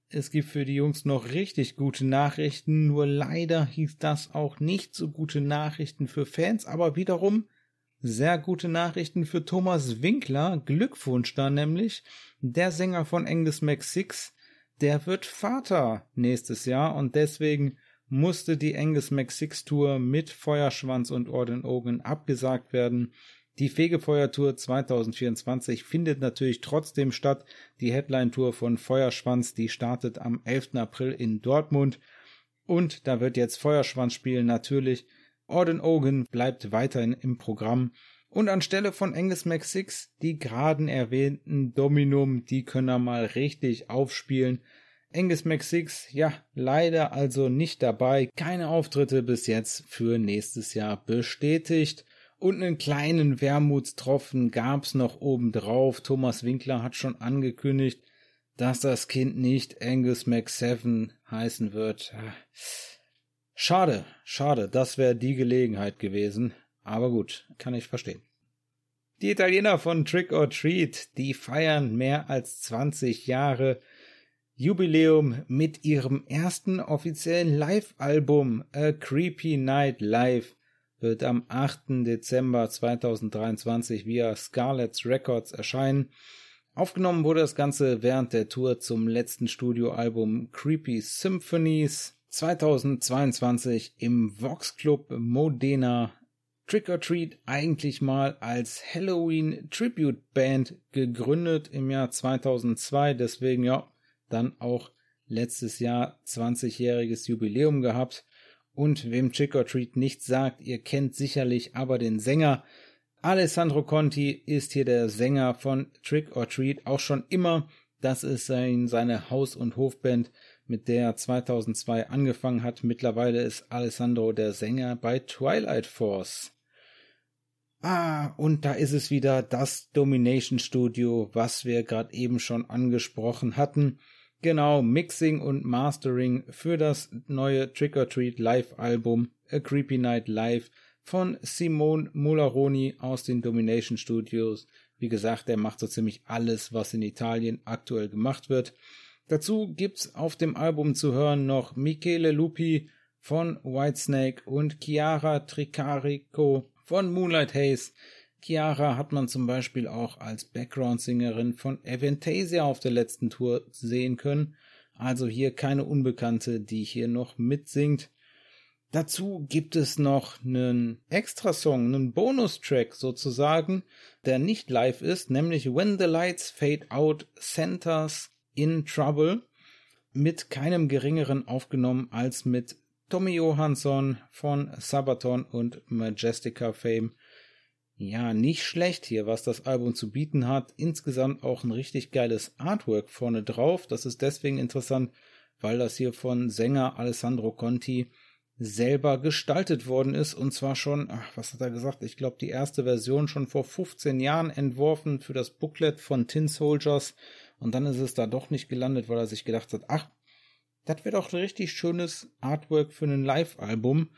Es gibt für die Jungs noch richtig gute Nachrichten, nur leider hieß das auch nicht so gute Nachrichten für Fans, aber wiederum sehr gute Nachrichten für Thomas Winkler. Glückwunsch da nämlich. Der Sänger von Angus McSix, der wird Vater nächstes Jahr und deswegen musste die Angus McSix Tour mit Feuerschwanz und Orden Ogen abgesagt werden. Die Fegefeuertour 2024 findet natürlich trotzdem statt. Die Headline Tour von Feuerschwanz, die startet am 11. April in Dortmund. Und da wird jetzt Feuerschwanz spielen natürlich Orden Ogan bleibt weiterhin im Programm. Und anstelle von Angus McSix, die graden erwähnten Dominum, die können er mal richtig aufspielen. Angus McSix, ja, leider also nicht dabei. Keine Auftritte bis jetzt für nächstes Jahr bestätigt. Und einen kleinen Wermutstropfen gab's noch obendrauf. Thomas Winkler hat schon angekündigt, dass das Kind nicht Angus McSeven heißen wird. Schade, schade, das wäre die Gelegenheit gewesen. Aber gut, kann ich verstehen. Die Italiener von Trick or Treat, die feiern mehr als 20 Jahre. Jubiläum mit ihrem ersten offiziellen Live-Album A Creepy Night Live wird am 8. Dezember 2023 via Scarlet's Records erscheinen. Aufgenommen wurde das Ganze während der Tour zum letzten Studioalbum Creepy Symphonies 2022 im Vox Club Modena Trick or Treat eigentlich mal als Halloween Tribute Band gegründet im Jahr 2002, deswegen ja, dann auch letztes Jahr 20-jähriges Jubiläum gehabt. Und wem Trick or Treat nicht sagt, ihr kennt sicherlich aber den Sänger. Alessandro Conti ist hier der Sänger von Trick or Treat auch schon immer. Das ist sein, seine Haus- und Hofband, mit der er 2002 angefangen hat. Mittlerweile ist Alessandro der Sänger bei Twilight Force. Ah, und da ist es wieder das Domination Studio, was wir gerade eben schon angesprochen hatten. Genau, Mixing und Mastering für das neue Trick or Treat Live Album A Creepy Night Live von Simone Mularoni aus den Domination Studios. Wie gesagt, der macht so ziemlich alles, was in Italien aktuell gemacht wird. Dazu gibt's auf dem Album zu hören noch Michele Lupi von Whitesnake und Chiara Tricarico von Moonlight Haze. Chiara hat man zum Beispiel auch als Background-Sängerin von Aventasia auf der letzten Tour sehen können. Also hier keine Unbekannte, die hier noch mitsingt. Dazu gibt es noch einen Extrasong, einen Bonustrack sozusagen, der nicht live ist, nämlich When the Lights Fade Out Centers in Trouble, mit keinem geringeren aufgenommen als mit Tommy Johansson von Sabaton und Majestica Fame. Ja, nicht schlecht hier, was das Album zu bieten hat. Insgesamt auch ein richtig geiles Artwork vorne drauf. Das ist deswegen interessant, weil das hier von Sänger Alessandro Conti selber gestaltet worden ist und zwar schon, ach, was hat er gesagt? Ich glaube, die erste Version schon vor 15 Jahren entworfen für das Booklet von Tin Soldiers und dann ist es da doch nicht gelandet, weil er sich gedacht hat, ach, das wäre doch ein richtig schönes Artwork für ein Live-Album.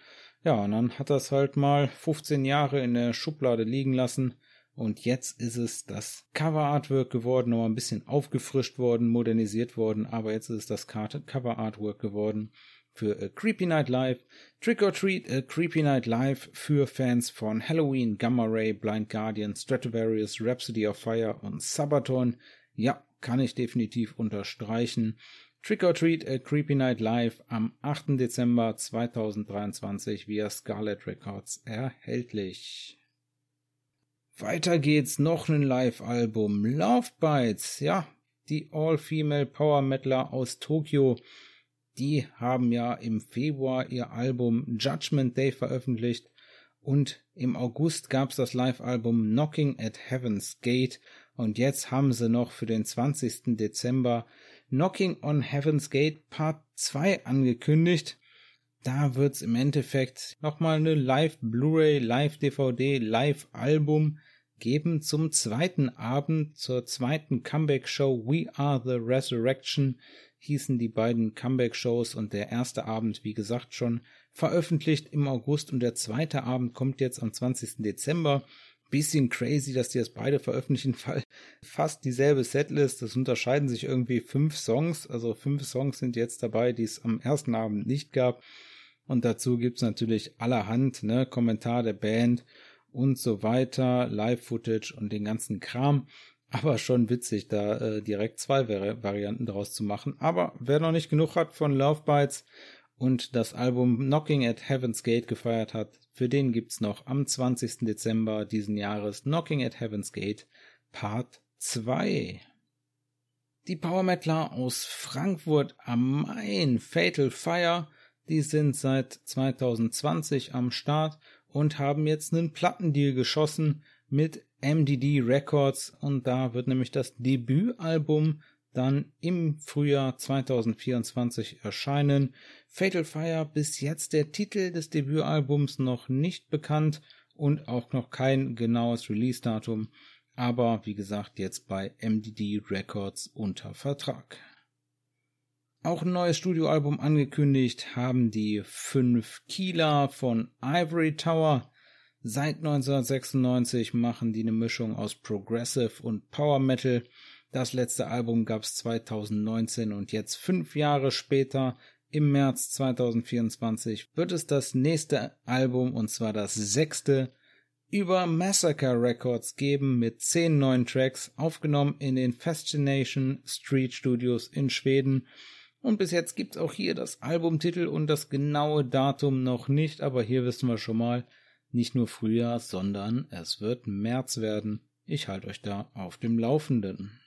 Ja, und dann hat er es halt mal 15 Jahre in der Schublade liegen lassen. Und jetzt ist es das Cover-Artwork geworden, nochmal ein bisschen aufgefrischt worden, modernisiert worden, aber jetzt ist es das Cover-Artwork geworden für A Creepy Night Live, Trick or Treat A Creepy Night Live für Fans von Halloween, Gamma Ray, Blind Guardian, Stratovarius, Rhapsody of Fire und Sabaton. Ja, kann ich definitiv unterstreichen. Trick or Treat A Creepy Night Live am 8. Dezember 2023 via Scarlet Records erhältlich. Weiter geht's noch ein Live-Album. Love Bites, ja, die All-Female Power Metaler aus Tokio. Die haben ja im Februar ihr Album Judgment Day veröffentlicht und im August gab's das Live-Album Knocking at Heaven's Gate und jetzt haben sie noch für den 20. Dezember Knocking on Heaven's Gate Part 2 angekündigt. Da wird's im Endeffekt nochmal eine Live Blu-ray, Live DVD, Live Album geben zum zweiten Abend, zur zweiten Comeback Show We Are the Resurrection hießen die beiden Comeback Shows und der erste Abend, wie gesagt, schon veröffentlicht im August und der zweite Abend kommt jetzt am 20. Dezember bisschen crazy, dass die das beide veröffentlichen, weil fast dieselbe Setlist, das unterscheiden sich irgendwie fünf Songs, also fünf Songs sind jetzt dabei, die es am ersten Abend nicht gab. Und dazu gibt's natürlich allerhand, ne, Kommentar der Band und so weiter, Live-Footage und den ganzen Kram. Aber schon witzig, da äh, direkt zwei Varianten draus zu machen. Aber wer noch nicht genug hat von Love Bites und das Album Knocking at Heaven's Gate gefeiert hat, für den gibt's noch am 20. Dezember diesen Jahres Knocking at Heaven's Gate Part 2. Die Power Metaler aus Frankfurt am Main, Fatal Fire, die sind seit 2020 am Start und haben jetzt einen Plattendeal geschossen mit MDD Records und da wird nämlich das Debütalbum dann im Frühjahr 2024 erscheinen. Fatal Fire bis jetzt der Titel des Debütalbums noch nicht bekannt und auch noch kein genaues Release-Datum, aber wie gesagt jetzt bei MDD Records unter Vertrag. Auch ein neues Studioalbum angekündigt haben die fünf Kieler von Ivory Tower. Seit 1996 machen die eine Mischung aus Progressive und Power Metal Das letzte Album gab's 2019 und jetzt fünf Jahre später, im März 2024, wird es das nächste Album und zwar das sechste über Massacre Records geben mit zehn neuen Tracks, aufgenommen in den Fascination Street Studios in Schweden. Und bis jetzt gibt's auch hier das Albumtitel und das genaue Datum noch nicht, aber hier wissen wir schon mal, nicht nur Frühjahr, sondern es wird März werden. Ich halte euch da auf dem Laufenden.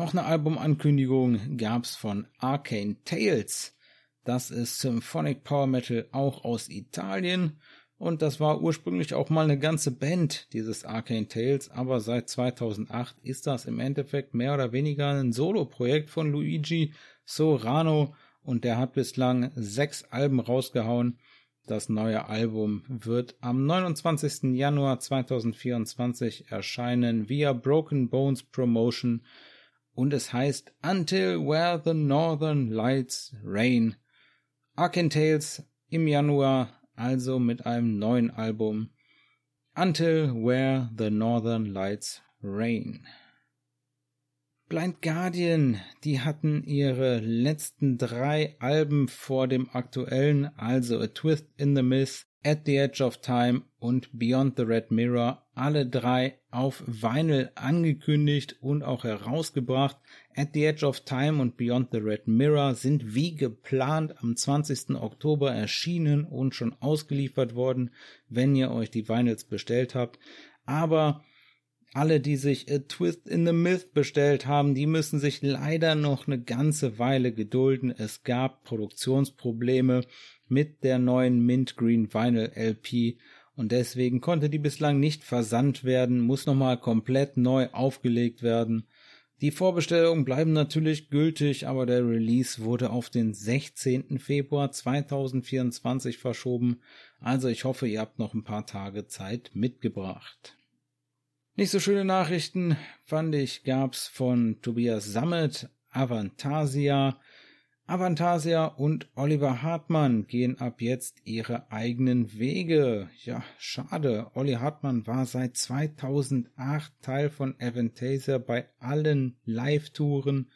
Noch eine Albumankündigung gab's von Arcane Tales. Das ist Symphonic Power Metal auch aus Italien und das war ursprünglich auch mal eine ganze Band, dieses Arcane Tales, aber seit 2008 ist das im Endeffekt mehr oder weniger ein Solo-Projekt von Luigi Sorano und der hat bislang sechs Alben rausgehauen. Das neue Album wird am 29. Januar 2024 erscheinen via Broken Bones Promotion und es heißt Until Where the Northern Lights Rain. Arcane Tales im Januar also mit einem neuen Album Until Where the Northern Lights Rain. Blind Guardian, die hatten ihre letzten drei Alben vor dem aktuellen, also A Twist in the Mist, At the Edge of Time und Beyond the Red Mirror alle drei auf Vinyl angekündigt und auch herausgebracht. At the Edge of Time und Beyond the Red Mirror sind wie geplant am 20. Oktober erschienen und schon ausgeliefert worden, wenn ihr euch die Vinyls bestellt habt. Aber alle, die sich A Twist in the Myth bestellt haben, die müssen sich leider noch eine ganze Weile gedulden. Es gab Produktionsprobleme mit der neuen Mint Green Vinyl LP und deswegen konnte die bislang nicht versandt werden, muss nochmal komplett neu aufgelegt werden. Die Vorbestellungen bleiben natürlich gültig, aber der Release wurde auf den 16. Februar 2024 verschoben, also ich hoffe, ihr habt noch ein paar Tage Zeit mitgebracht. Nicht so schöne Nachrichten fand ich gab's von Tobias Sammet, Avantasia, Avantasia und Oliver Hartmann gehen ab jetzt ihre eigenen Wege. Ja, schade. Olli Hartmann war seit 2008 Teil von Avantasia bei allen Live-Touren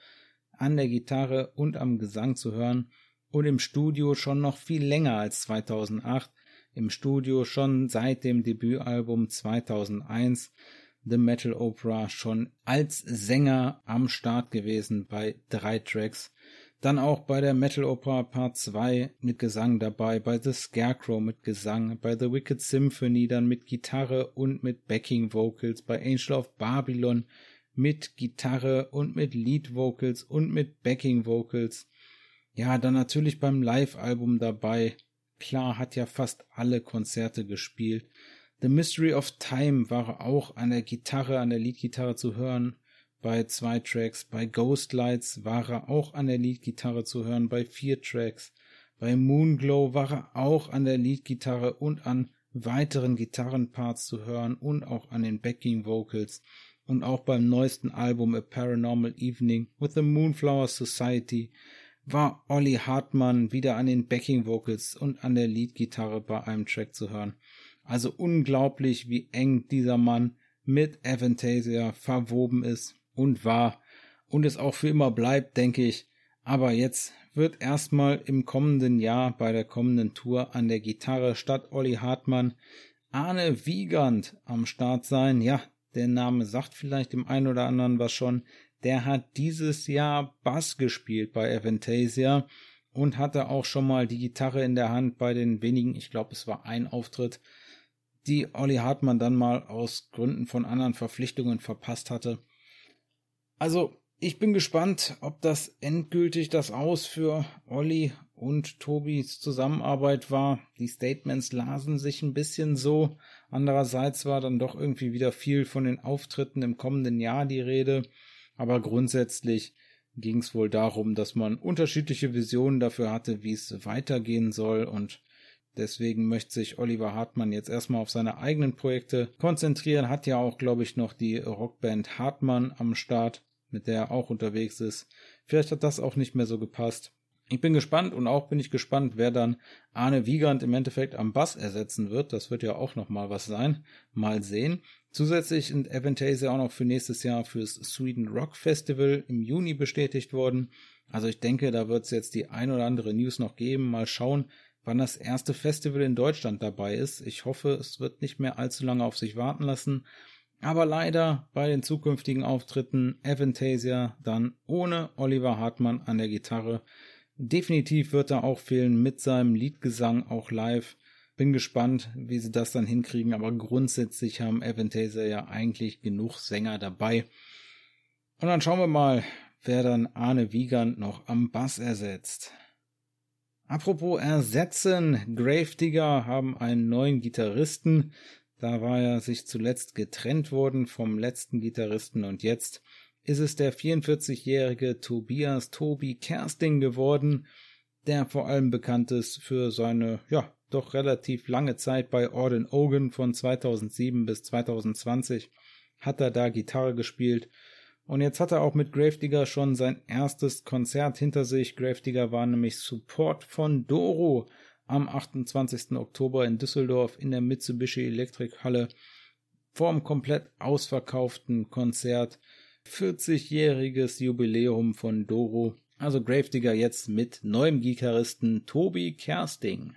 an der Gitarre und am Gesang zu hören und im Studio schon noch viel länger als 2008. Im Studio schon seit dem Debütalbum 2001 The Metal Opera schon als Sänger am Start gewesen bei drei Tracks dann auch bei der Metal Opera Part 2 mit Gesang dabei, bei The Scarecrow mit Gesang, bei The Wicked Symphony dann mit Gitarre und mit Backing Vocals, bei Angel of Babylon mit Gitarre und mit Lead Vocals und mit Backing Vocals. Ja, dann natürlich beim Live-Album dabei. Klar, hat ja fast alle Konzerte gespielt. The Mystery of Time war auch an der Gitarre, an der Leadgitarre zu hören bei zwei Tracks. Bei Ghostlights war er auch an der Leadgitarre zu hören, bei vier Tracks. Bei Moonglow war er auch an der Leadgitarre und an weiteren Gitarrenparts zu hören und auch an den Backing Vocals. Und auch beim neuesten Album A Paranormal Evening with the Moonflower Society war Olli Hartmann wieder an den Backing Vocals und an der Leadgitarre bei einem Track zu hören. Also unglaublich, wie eng dieser Mann mit Avantasia verwoben ist und war und es auch für immer bleibt, denke ich. Aber jetzt wird erstmal im kommenden Jahr bei der kommenden Tour an der Gitarre statt Olli Hartmann Arne Wiegand am Start sein. Ja, der Name sagt vielleicht dem einen oder anderen was schon. Der hat dieses Jahr Bass gespielt bei Avantasia und hatte auch schon mal die Gitarre in der Hand bei den wenigen, ich glaube es war ein Auftritt, die Olli Hartmann dann mal aus Gründen von anderen Verpflichtungen verpasst hatte. Also, ich bin gespannt, ob das endgültig das Aus für Olli und Tobis Zusammenarbeit war. Die Statements lasen sich ein bisschen so. Andererseits war dann doch irgendwie wieder viel von den Auftritten im kommenden Jahr die Rede. Aber grundsätzlich ging es wohl darum, dass man unterschiedliche Visionen dafür hatte, wie es weitergehen soll und Deswegen möchte sich Oliver Hartmann jetzt erstmal auf seine eigenen Projekte konzentrieren. Hat ja auch, glaube ich, noch die Rockband Hartmann am Start, mit der er auch unterwegs ist. Vielleicht hat das auch nicht mehr so gepasst. Ich bin gespannt und auch bin ich gespannt, wer dann Arne Wiegand im Endeffekt am Bass ersetzen wird. Das wird ja auch nochmal was sein. Mal sehen. Zusätzlich sind Avantasia auch noch für nächstes Jahr fürs Sweden Rock Festival im Juni bestätigt worden. Also ich denke, da wird es jetzt die ein oder andere News noch geben. Mal schauen, wann das erste Festival in Deutschland dabei ist. Ich hoffe, es wird nicht mehr allzu lange auf sich warten lassen. Aber leider bei den zukünftigen Auftritten Avantasia dann ohne Oliver Hartmann an der Gitarre. Definitiv wird er auch fehlen mit seinem Liedgesang auch live. Bin gespannt, wie sie das dann hinkriegen, aber grundsätzlich haben Avantasia ja eigentlich genug Sänger dabei. Und dann schauen wir mal, wer dann Arne Wiegand noch am Bass ersetzt. Apropos ersetzen, Gravedigger haben einen neuen Gitarristen. Da war er sich zuletzt getrennt worden vom letzten Gitarristen und jetzt ist es der 44-jährige Tobias Tobi Kersting geworden, der vor allem bekannt ist für seine, ja, doch relativ lange Zeit bei Orden Ogan von 2007 bis 2020 hat er da Gitarre gespielt und jetzt hat er auch mit Gravedigger schon sein erstes Konzert hinter sich. Gravedigger war nämlich Support von Doro am 28. Oktober in Düsseldorf in der Mitsubishi Electric Halle vorm komplett ausverkauften Konzert. 40-jähriges Jubiläum von Doro. Also Gravedigger jetzt mit neuem Gitarristen Tobi Kersting.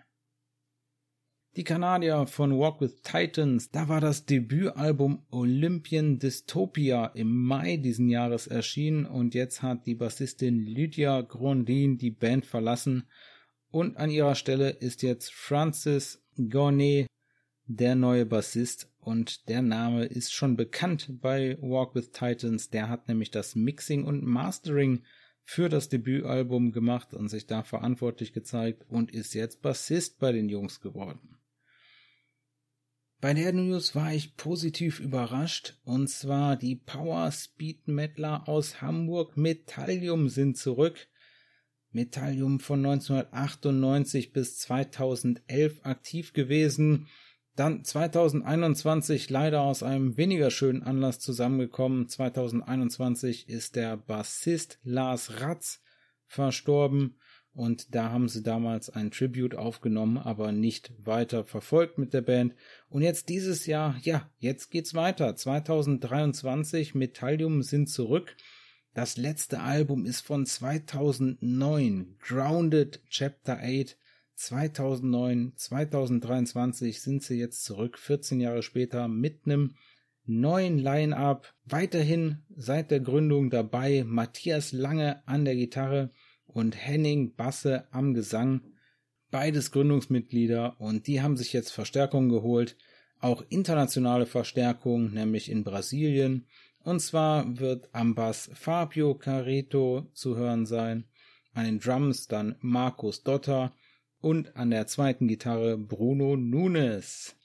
Die Kanadier von Walk with Titans, da war das Debütalbum Olympian Dystopia im Mai diesen Jahres erschienen und jetzt hat die Bassistin Lydia Grondin die Band verlassen und an ihrer Stelle ist jetzt Francis Gornet der neue Bassist und der Name ist schon bekannt bei Walk with Titans, der hat nämlich das Mixing und Mastering für das Debütalbum gemacht und sich da verantwortlich gezeigt und ist jetzt Bassist bei den Jungs geworden. Bei der News war ich positiv überrascht, und zwar die Power Speed Metaler aus Hamburg Metallium sind zurück. Metallium von 1998 bis 2011 aktiv gewesen, dann 2021 leider aus einem weniger schönen Anlass zusammengekommen. 2021 ist der Bassist Lars Ratz verstorben und da haben sie damals ein Tribute aufgenommen, aber nicht weiter verfolgt mit der Band. Und jetzt dieses Jahr, ja, jetzt geht's weiter. 2023, Metallium sind zurück. Das letzte Album ist von 2009, Grounded Chapter 8. 2009, 2023 sind sie jetzt zurück, 14 Jahre später, mit einem neuen Line-Up. Weiterhin seit der Gründung dabei Matthias Lange an der Gitarre, und Henning Basse am Gesang, beides Gründungsmitglieder und die haben sich jetzt Verstärkung geholt, auch internationale Verstärkung, nämlich in Brasilien. Und zwar wird am Bass Fabio Careto zu hören sein, an den Drums dann Markus Dotter und an der zweiten Gitarre Bruno Nunes.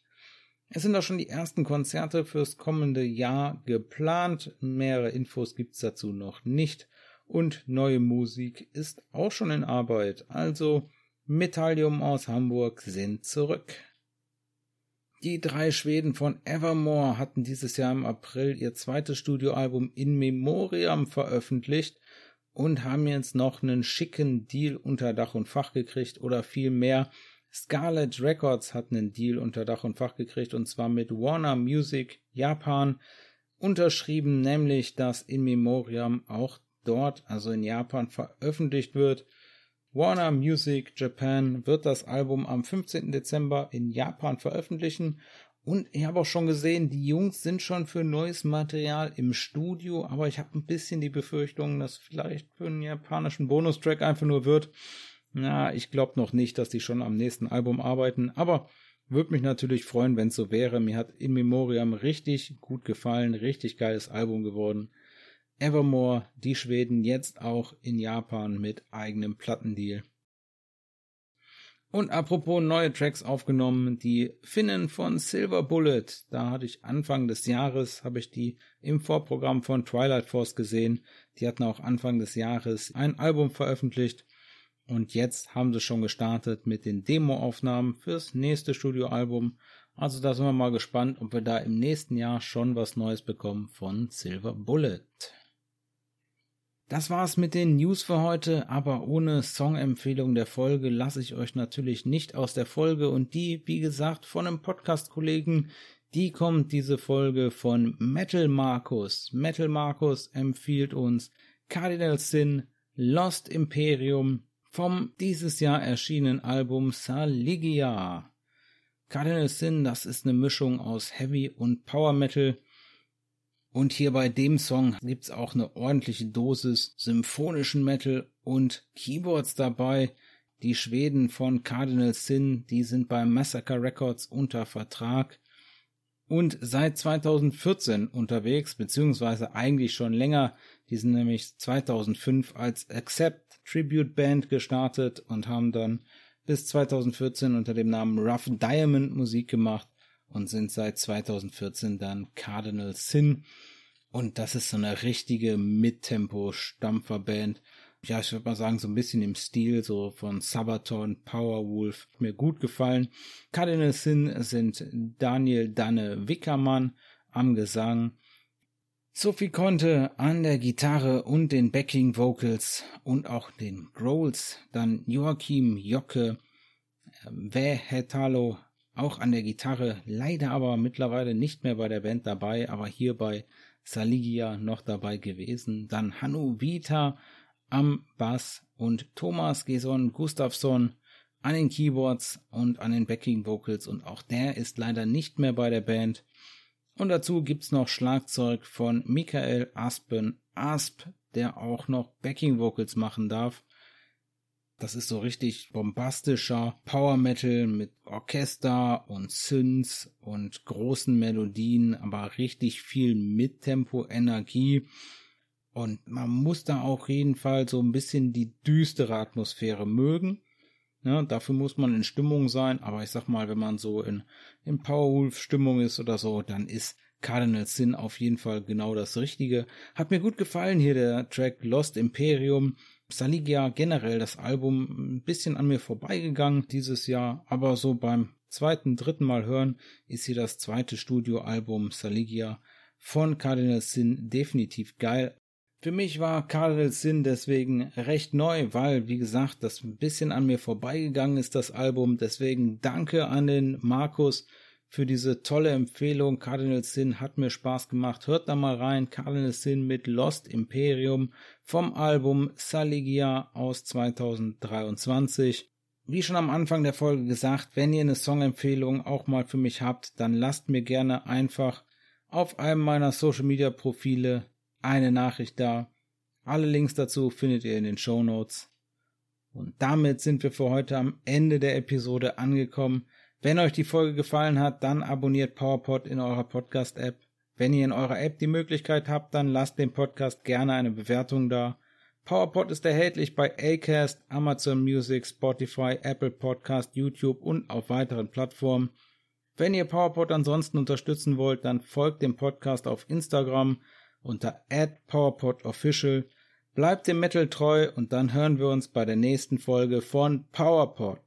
Es sind auch schon die ersten Konzerte fürs kommende Jahr geplant. Mehrere Infos gibt's dazu noch nicht und neue Musik ist auch schon in Arbeit, also Metallium aus Hamburg sind zurück. Die drei Schweden von Evermore hatten dieses Jahr im April ihr zweites Studioalbum In Memoriam veröffentlicht und haben jetzt noch einen schicken Deal unter Dach und Fach gekriegt oder vielmehr Scarlet Records hat einen Deal unter Dach und Fach gekriegt und zwar mit Warner Music Japan unterschrieben, nämlich dass In Memoriam auch dort, also in Japan, veröffentlicht wird. Warner Music Japan wird das Album am 15. Dezember in Japan veröffentlichen. Und ich habe auch schon gesehen, die Jungs sind schon für neues Material im Studio, aber ich habe ein bisschen die Befürchtung, dass vielleicht für einen japanischen Bonustrack einfach nur wird. Na, ich glaube noch nicht, dass die schon am nächsten Album arbeiten, aber würde mich natürlich freuen, wenn es so wäre. Mir hat In Memoriam richtig gut gefallen, richtig geiles Album geworden. Evermore, die Schweden jetzt auch in Japan mit eigenem Plattendeal. Und apropos neue Tracks aufgenommen, die Finnen von Silver Bullet. Da hatte ich Anfang des Jahres, habe ich die im Vorprogramm von Twilight Force gesehen. Die hatten auch Anfang des Jahres ein Album veröffentlicht. Und jetzt haben sie schon gestartet mit den Demoaufnahmen fürs nächste Studioalbum. Also da sind wir mal gespannt, ob wir da im nächsten Jahr schon was Neues bekommen von Silver Bullet. Das war's mit den News für heute, aber ohne Songempfehlung der Folge lasse ich euch natürlich nicht aus der Folge und die, wie gesagt, von einem Podcast-Kollegen, Die kommt diese Folge von Metal Markus. Metal Markus empfiehlt uns Cardinal Sin, Lost Imperium vom dieses Jahr erschienenen Album Saligia. Cardinal Sin, das ist eine Mischung aus Heavy und Power Metal. Und hier bei dem Song gibt's auch eine ordentliche Dosis symphonischen Metal und Keyboards dabei. Die Schweden von Cardinal Sin, die sind bei Massacre Records unter Vertrag und seit 2014 unterwegs, beziehungsweise eigentlich schon länger. Die sind nämlich 2005 als Accept Tribute Band gestartet und haben dann bis 2014 unter dem Namen Rough Diamond Musik gemacht und sind seit 2014 dann Cardinal Sin. Und das ist so eine richtige Mittempo-Stampferband ja, ich würde mal sagen, so ein bisschen im Stil so von Sabaton, Powerwolf, mir gut gefallen. Cardinal Sin sind Daniel Danne Wickermann am Gesang, Sophie Conte an der Gitarre und den Backing Vocals und auch den Growls, dann Joachim Jocke, Wähetalo auch an der Gitarre, leider aber mittlerweile nicht mehr bei der Band dabei, aber hier bei Saligia noch dabei gewesen. Dann Hannu Vita am Bass und Thomas Geson Gustafsson an den Keyboards und an den Backing Vocals und auch der ist leider nicht mehr bei der Band. Und dazu gibt's noch Schlagzeug von Michael Aspen Asp, der auch noch Backing Vocals machen darf. Das ist so richtig bombastischer Power Metal mit Orchester und Synths und großen Melodien, aber richtig viel Mittempo Energie. Und man muss da auch jeden Fall so ein bisschen die düstere Atmosphäre mögen. Ja, dafür muss man in Stimmung sein, aber ich sag mal, wenn man so in, in Powerwolf-Stimmung ist oder so, dann ist Cardinal Sin auf jeden Fall genau das Richtige. Hat mir gut gefallen hier der Track Lost Imperium. Saligia generell das Album ein bisschen an mir vorbeigegangen dieses Jahr, aber so beim zweiten, dritten Mal hören ist hier das zweite Studioalbum Saligia von Cardinal Sin definitiv geil. Für mich war Cardinal Sin deswegen recht neu, weil, wie gesagt, das ein bisschen an mir vorbeigegangen ist, das Album. Deswegen danke an den Markus für diese tolle Empfehlung. Cardinal Sin hat mir Spaß gemacht. Hört da mal rein. Cardinal Sin mit Lost Imperium vom Album Saligia aus 2023. Wie schon am Anfang der Folge gesagt, wenn ihr eine Songempfehlung auch mal für mich habt, dann lasst mir gerne einfach auf einem meiner Social Media Profile eine Nachricht da. Alle Links dazu findet ihr in den Show Notes. Und damit sind wir für heute am Ende der Episode angekommen. Wenn euch die Folge gefallen hat, dann abonniert PowerPod in eurer Podcast-App. Wenn ihr in eurer App die Möglichkeit habt, dann lasst dem Podcast gerne eine Bewertung da. PowerPod ist erhältlich bei Acast, Amazon Music, Spotify, Apple Podcast, YouTube und auf weiteren Plattformen. Wenn ihr PowerPod ansonsten unterstützen wollt, dann folgt dem Podcast auf Instagram unter @powerpodofficial. Bleibt dem Metal treu und dann hören wir uns bei der nächsten Folge von PowerPod.